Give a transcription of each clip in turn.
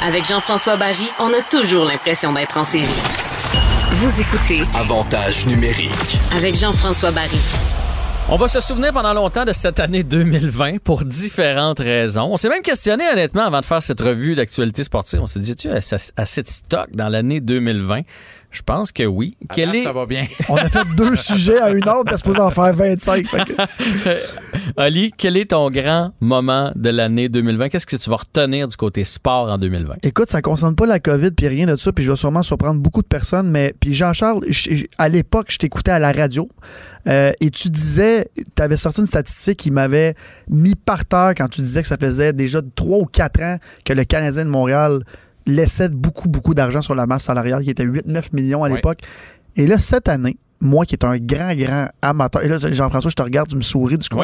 Avec Jean-François Barry, on a toujours l'impression d'être en série. Vous écoutez Avantage numérique. avec Jean-François Barry. On va se souvenir pendant longtemps de cette année 2020 pour différentes raisons. On s'est même questionné honnêtement avant de faire cette revue d'actualité sportive. On s'est dit, tu as assez de stock dans l'année 2020? Je pense que oui. Quel est... Ça va bien. On a fait deux sujets à une heure, t'es supposé en faire 25. fait que- Ali, quel est ton grand moment de l'année 2020? Qu'est-ce que tu vas retenir du côté sport en 2020? Écoute, ça concerne pas la COVID puis rien de ça, puis je vais sûrement surprendre beaucoup de personnes, mais puis Jean-Charles, je- à l'époque, je t'écoutais à la radio euh, et tu disais, tu avais sorti une statistique qui m'avait mis par terre quand tu disais que ça faisait déjà trois ou quatre ans que le Canadien de Montréal laissait beaucoup, beaucoup d'argent sur la masse salariale, qui était 8-9 millions à Ouais. l'époque. Et là, cette année, moi qui est un grand, grand amateur, et là, Jean-François, je te regarde, tu me souris du coup.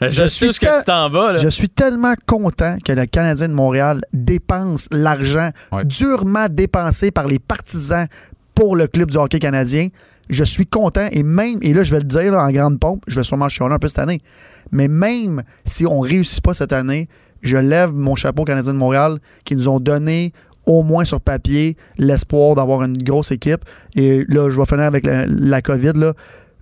Je, Je sais suis que tu t'en vas. Là. Je suis tellement content que le Canadien de Montréal dépense l'argent Ouais. durement dépensé par les partisans pour le club du hockey canadien. Je suis content et même, et là je vais le dire en grande pompe, je vais sûrement chialer un peu cette année, mais même si on réussit pas cette année, je lève mon chapeau au Canadien de Montréal qui nous ont donné au moins sur papier l'espoir d'avoir une grosse équipe. Et là, je vais finir avec la, COVID. Là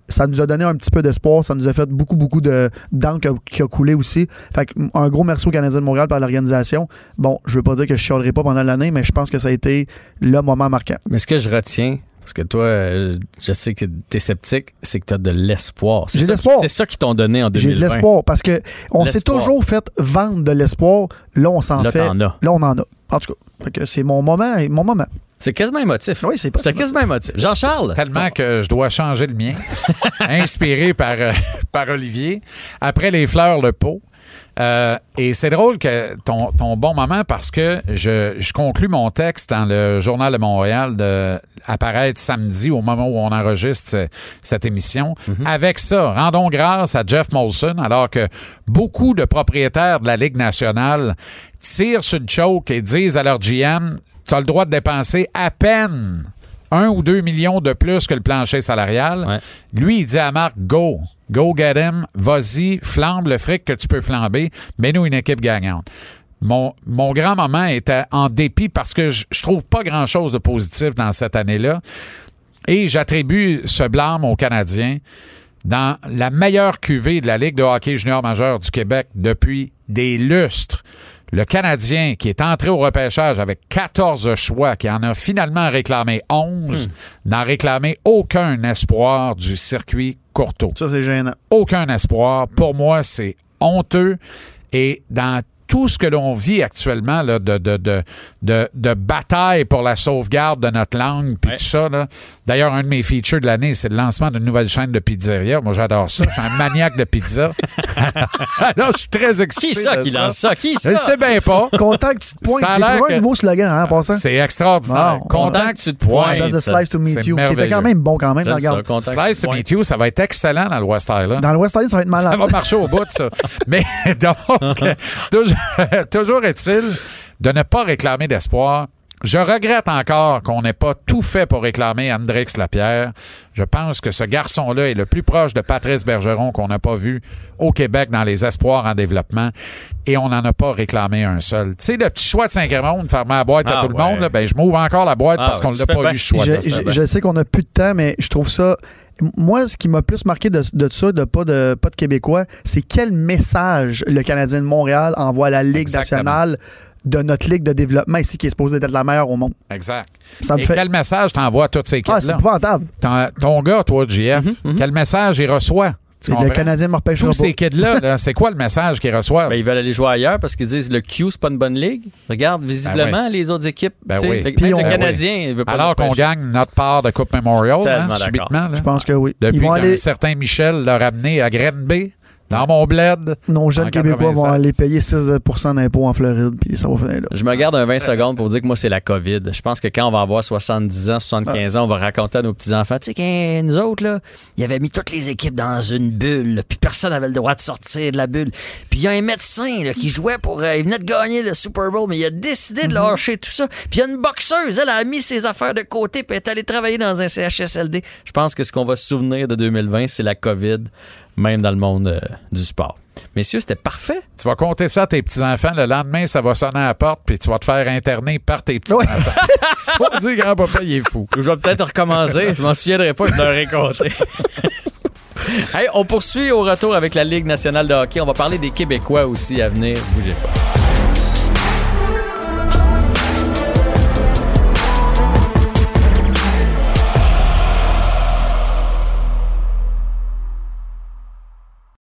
ça nous a donné un petit peu d'espoir, ça nous a fait beaucoup, beaucoup de d'encre qui a- coulé aussi. Fait un gros merci au Canadien de Montréal par l'organisation. Bon, je veux pas dire que je chialerai pas pendant l'année, mais je pense que ça a été le moment marquant. Mais ce que je retiens, parce que toi, je sais que tu es sceptique, c'est que tu as de l'espoir. C'est J'ai ça de qui- l'espoir. C'est ça qu'ils t'ont donné en 2020. J'ai de l'espoir parce que on s'est toujours fait vendre de l'espoir. Là, on s'en Là, fait. as. Là, on en a. En tout cas, c'est mon moment. Mon moment. C'est quasiment émotif. Oui, c'est pas C'est quasiment émotif. Jean-Charles? Tellement que je dois changer le mien, inspiré par, euh, par Olivier. Après les fleurs, le pot. Euh, et c'est drôle que ton, ton bon moment parce que je, je conclus mon texte dans le Journal de Montréal de apparaître samedi au moment où on enregistre ce- cette émission. Avec ça, rendons grâce à Jeff Molson alors que beaucoup de propriétaires de la Ligue nationale tirent sur le choke et disent à leur GM tu as le droit de dépenser à peine un ou deux millions de plus que le plancher salarial. Ouais. Lui, il dit à Marc, go, go get him, vas-y, flambe le fric que tu peux flamber, mets-nous une équipe gagnante. Mon, mon grand moment était en dépit parce que je, je trouve pas grand-chose de positif dans cette année-là. Et j'attribue ce blâme aux Canadiens dans la meilleure cuvée de la Ligue de hockey junior majeur du Québec depuis des lustres. Le Canadien, qui est entré au repêchage avec 14 choix, qui en a finalement réclamé 11, n'a réclamé aucun espoir du circuit Courteau Ça, c'est gênant. aucun espoir. Pour moi, c'est honteux. Et dans tout ce que l'on vit actuellement là, de, de, de, de, de bataille pour la sauvegarde de notre langue, puis Ouais. tout ça. là. D'ailleurs, un de mes features de l'année, c'est le lancement d'une nouvelle chaîne de pizzeria. Moi, j'adore ça. Je suis un maniaque de pizza. Alors, je suis très excité. Qui ça qui lance ça? Qui Je ça? ne sais bien pas. Content que tu te pointes. Ça a J'ai l'air trouvé que- un nouveau slogan, hein, en passant. C'est extraordinaire. Bon, Content que tu te pointes. The slice to meet C'est you. Qui était quand même bon quand même. J'aime Regarde. ça, Slice to meet you, ça va être excellent dans le West Island. Dans le West Island, ça va être malade. Ça va marcher au bout de ça. Mais donc, toujours, toujours est-il de ne pas réclamer d'espoir. Je regrette encore qu'on n'ait pas tout fait pour réclamer Andrix Lapierre. Je pense que ce garçon-là est le plus proche de Patrice Bergeron qu'on n'a pas vu au Québec dans les espoirs en développement et on n'en a pas réclamé un seul. Tu sais, le petit choix de 5 monde, fermer la boîte à Ah tout le monde, là, ben, je m'ouvre encore la boîte Ah parce qu'on n'a fais pas bien. eu le choix. je, de ça. je- je sais qu'on n'a plus de temps, mais je trouve ça. Moi, ce qui m'a plus marqué de, de ça, de pas de pas de Québécois, c'est quel message le Canadien de Montréal envoie à la Ligue Exactement. nationale de notre ligue de développement ici, qui est supposée être la meilleure au monde. Exact. Ça me Et fait. quel message t'envoies à toutes ces Ah, c'est kids-là? épouvantable. ton, ton gars, toi, JF, quel message il reçoit? Le? Canadien ne me repêchera Tous ces kids-là, là, c'est quoi le message qu'ils reçoivent? Ben, ils veulent aller jouer ailleurs parce qu'ils disent le Q, c'est pas une bonne ligue. Regarde, visiblement, les autres équipes. Ben oui. le, Puis même on- le Ben Canadien, il veut pas Alors qu'on gagne notre part de Coupe Memorial, hein, subitement. là. Je pense que oui. Depuis Ils vont qu'un aller, certain Michel l'a ramené à Grenby, dans mon bled. nos jeunes Québécois vont 96. aller payer 6% d'impôts en Floride, puis ça va finir là. Je me garde un 20 secondes pour vous dire que moi, c'est la COVID. Je pense que quand on va avoir 70 ans, 75 ans, on va raconter à nos petits-enfants, tu sais, que nous autres, là, ils avaient mis toutes les équipes dans une bulle, puis personne n'avait le droit de sortir de la bulle. Puis il y a un médecin là, qui jouait pour... euh, il venait de gagner le Super Bowl, mais il a décidé de lâcher tout ça. Puis il y a une boxeuse, elle a mis ses affaires de côté, puis elle est allée travailler dans un CHSLD. Je pense que ce qu'on va se souvenir de 2020, c'est la COVID, même dans le monde euh, du sport. Messieurs, c'était parfait. Tu vas compter ça à tes petits-enfants. Le lendemain, ça va sonner à la porte, puis tu vas te faire interner par tes petits-enfants. Vas dire, grand-papa, il est fou. Je vais peut-être recommencer. Je m'en souviendrai pas, je leur ai compté. Hey, on poursuit au retour avec la Ligue nationale de hockey. On va parler des Québécois aussi à venir. Bougez pas.